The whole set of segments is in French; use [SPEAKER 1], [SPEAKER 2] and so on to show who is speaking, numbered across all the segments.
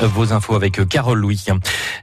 [SPEAKER 1] Vos infos avec Carole Louis.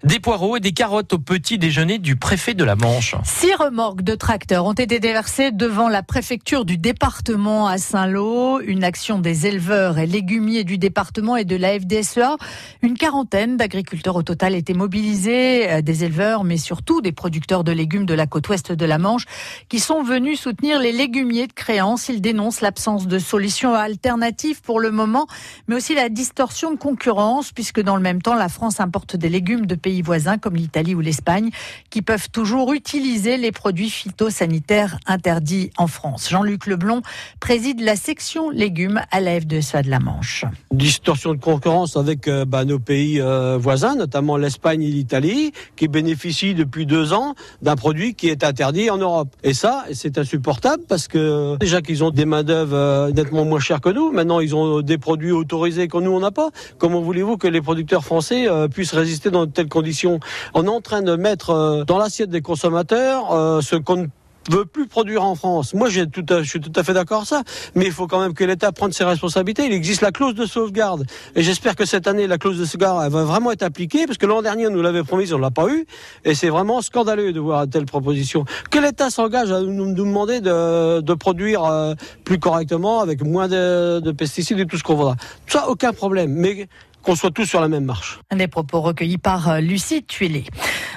[SPEAKER 1] Des poireaux et des carottes au petit déjeuner du préfet de la Manche.
[SPEAKER 2] Six remorques de tracteurs ont été déversées devant la préfecture du département à Saint-Lô. Une action des éleveurs et légumiers du département et de la FDSEA. Une quarantaine d'agriculteurs au total étaient mobilisés, euh, des éleveurs, mais surtout des producteurs de légumes de la côte ouest de la Manche, qui sont venus soutenir les légumiers de créance. Ils dénoncent l'absence de solutions alternatives pour le moment, mais aussi la distorsion de concurrence, puisque dans le même temps, la France importe des légumes de pays voisins comme l'Italie ou l'Espagne qui peuvent toujours utiliser les produits phytosanitaires interdits en France. Jean-Luc Leblon préside la section légumes à la F2SA de la Manche.
[SPEAKER 3] Distorsion de concurrence avec euh, bah, nos pays euh, voisins, notamment l'Espagne et l'Italie, qui bénéficient depuis deux ans d'un produit qui est interdit en Europe. Et ça, c'est insupportable parce que déjà qu'ils ont des main-d'œuvre euh, nettement moins chères que nous, maintenant ils ont des produits autorisés que nous on n'a pas. Comment voulez-vous que les produits producteurs français euh, puissent résister dans de telles conditions. On est en train de mettre euh, dans l'assiette des consommateurs euh, ce qu'on ne veut plus produire en France. Moi, je suis tout à fait d'accord ça, mais il faut quand même que l'État prenne ses responsabilités. Il existe la clause de sauvegarde, et j'espère que cette année, la clause de sauvegarde va vraiment être appliquée, parce que l'an dernier, on nous l'avait promis, on l'a pas eu, et c'est vraiment scandaleux de voir telle proposition. Que l'État s'engage à nous, demander de, de produire plus correctement, avec moins de, de pesticides et tout ce qu'on voudra. Ça, aucun problème. Mais qu'on soit tous sur la même marche.
[SPEAKER 2] Des propos recueillis par euh, Lucie Tuilé.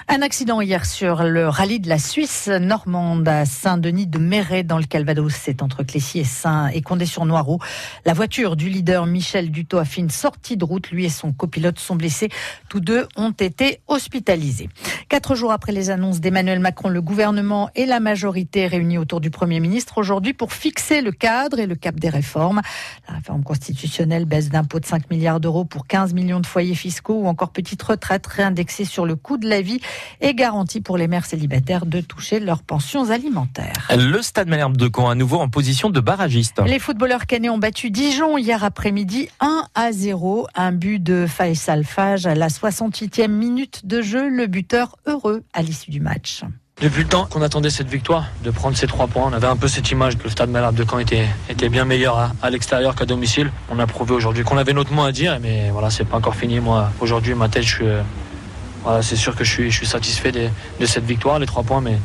[SPEAKER 2] Un accident hier sur le rallye de la Suisse normande à Saint-Denis de Méret dans le Calvados. C'est entre Clécy et Saint et Condé-sur-Noireau. La voiture du leader Michel Duto a fait une sortie de route. Lui et son copilote sont blessés. Tous deux ont été hospitalisés. Quatre jours après les annonces d'Emmanuel Macron, le gouvernement et la majorité réunis autour du Premier ministre aujourd'hui pour fixer le cadre et le cap des réformes. La réforme constitutionnelle baisse d'impôts de 5 milliards d'euros pour 15 millions de foyers fiscaux ou encore petite retraite réindexée sur le coût de la vie et garantie pour les mères célibataires de toucher leurs pensions alimentaires.
[SPEAKER 1] Le Stade Malherbe de Caen à nouveau en position de barragiste.
[SPEAKER 2] Les footballeurs canets ont battu Dijon hier après-midi 1 à 0. Un but de Faisal Fage à la 68e minute de jeu. Le buteur heureux à l'issue du match.
[SPEAKER 4] Depuis le temps qu'on attendait cette victoire, de prendre ces trois points, on avait un peu cette image que le stade Malherbe de Caen était, était bien meilleur à, l'extérieur qu'à domicile. On a prouvé aujourd'hui qu'on avait notre mot à dire, mais voilà, c'est pas encore fini. Moi, aujourd'hui, ma tête, je suis, euh, c'est sûr que je suis, je suis satisfait de, cette victoire, les trois points, mais,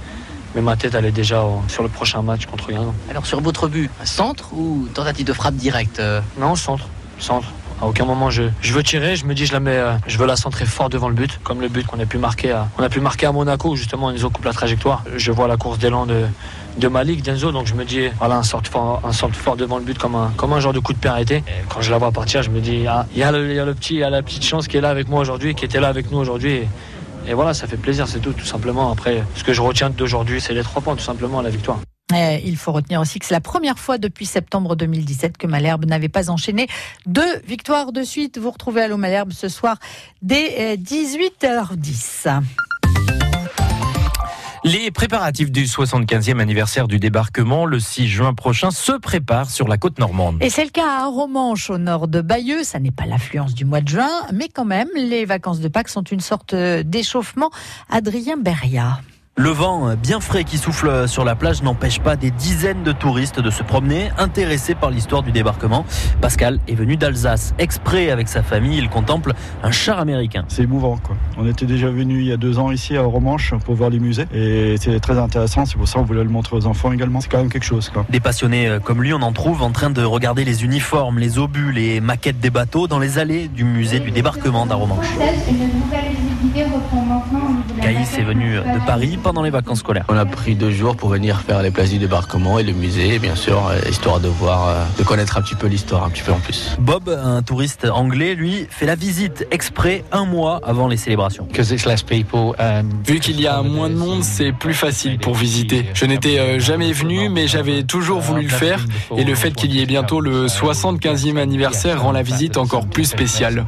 [SPEAKER 4] mais ma tête, elle est déjà sur le prochain match contre Guingamp.
[SPEAKER 5] Alors, sur votre but, centre ou tentative de frappe directe euh?
[SPEAKER 4] Non, centre. Centre. À aucun moment je, veux tirer, je me dis je la mets, euh, je veux la centrer fort devant le but, comme le but qu'on a pu marquer à, on a pu marquer à Monaco où justement Enzo coupe la trajectoire. Je vois la course d'élan de, de Malik, d'Enzo, donc je me dis voilà un centre fort, un centre fort devant le but comme un, genre de coup de pied arrêté. Et quand je la vois partir, je me dis ah, il y, a y a le petit, il y a la petite chance qui est là avec moi aujourd'hui, qui était là avec nous aujourd'hui. Et, voilà, ça fait plaisir, c'est tout, tout simplement. Après, ce que je retiens d'aujourd'hui, c'est les trois points, tout simplement, la victoire.
[SPEAKER 2] Il faut retenir aussi que c'est la première fois depuis septembre 2017 que Malherbe n'avait pas enchaîné deux victoires de suite. Vous retrouvez Allo Malherbe ce soir dès 18h10. Euh,
[SPEAKER 1] Les préparatifs du 75e anniversaire du débarquement le 6 juin prochain se préparent sur la côte normande.
[SPEAKER 2] Et c'est le cas à Romanche au nord de Bayeux. Ça n'est pas l'affluence du mois de juin, mais quand même, les vacances de Pâques sont une sorte d'échauffement. Adrien Beria.
[SPEAKER 6] Le vent bien frais qui souffle sur la plage n'empêche pas des dizaines de touristes de se promener, intéressés par l'histoire du débarquement. Pascal est venu d'Alsace. Exprès avec sa famille, il contemple un char américain.
[SPEAKER 7] C'est émouvant. Quoi. On était déjà venu il y a deux ans ici à Romanche pour voir les musées et c'est très intéressant. C'est pour ça qu'on voulait le montrer aux enfants également. C'est quand même quelque chose. Quoi.
[SPEAKER 6] Des passionnés comme lui, on en trouve en train de regarder les uniformes, les obus, les maquettes des bateaux dans les allées du musée du débarquement d'Aromanche. Gaïs est venu de Paris pendant les vacances scolaires.
[SPEAKER 8] On a pris deux jours pour venir faire les places du débarquement et le musée, bien sûr, euh, histoire de voir, euh, de connaître un petit peu l'histoire, un petit peu en plus.
[SPEAKER 6] Bob, un touriste anglais, lui, fait la visite exprès un mois avant les célébrations.
[SPEAKER 9] Vu qu'il y a moins de monde, c'est plus facile pour visiter. Je n'étais euh, jamais venu, mais j'avais toujours voulu le faire. Et le fait qu'il y ait bientôt le 75e anniversaire rend la visite encore plus spéciale.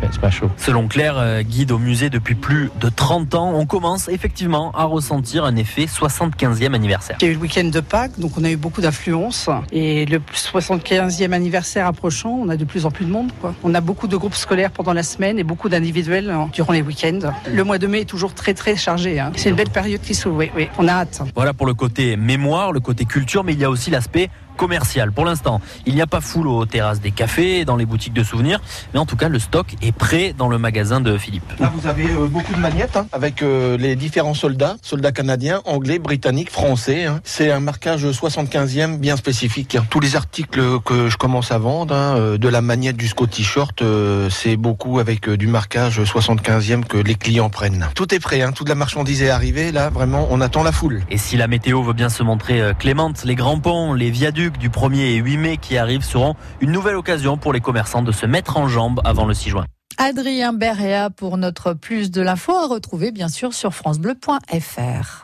[SPEAKER 6] Selon Claire, guide au musée depuis plus plus de 30 ans, on commence effectivement à ressentir un effet 75e anniversaire.
[SPEAKER 10] Il y a eu le week-end de Pâques, donc on a eu beaucoup d'affluence. Et le 75e anniversaire approchant, on a de plus en plus de monde. Quoi. On a beaucoup de groupes scolaires pendant la semaine et beaucoup d'individuels hein, durant les week-ends. Le mois de mai est toujours très très chargé. Hein. C'est une belle période qui s'ouvre, oui, oui, on a hâte.
[SPEAKER 6] Voilà pour le côté mémoire, le côté culture, mais il y a aussi l'aspect commercial. Pour l'instant, il n'y a pas foule aux terrasses des cafés, dans les boutiques de souvenirs, mais en tout cas, le stock est prêt dans le magasin de Philippe.
[SPEAKER 11] Là, vous avez euh, beaucoup de magnettes hein, avec euh, les différents soldats, soldats canadiens, anglais, britanniques, français. Hein. C'est un marquage 75e bien spécifique. Tous les articles que je commence à vendre, hein, euh, de la magnette jusqu'au t-shirt, euh, c'est beaucoup avec euh, du marquage 75e que les clients prennent. Tout est prêt, hein, toute la marchandise est arrivée. Là, vraiment, on attend la foule.
[SPEAKER 6] Et si la météo veut bien se montrer euh, clémente, les grands ponts, les viaducs du 1er et 8 mai qui arrivent seront une nouvelle occasion pour les commerçants de se mettre en jambes avant le 6 juin.
[SPEAKER 2] Adrien Berréa pour notre plus de l'info à retrouver bien sûr sur francebleu.fr.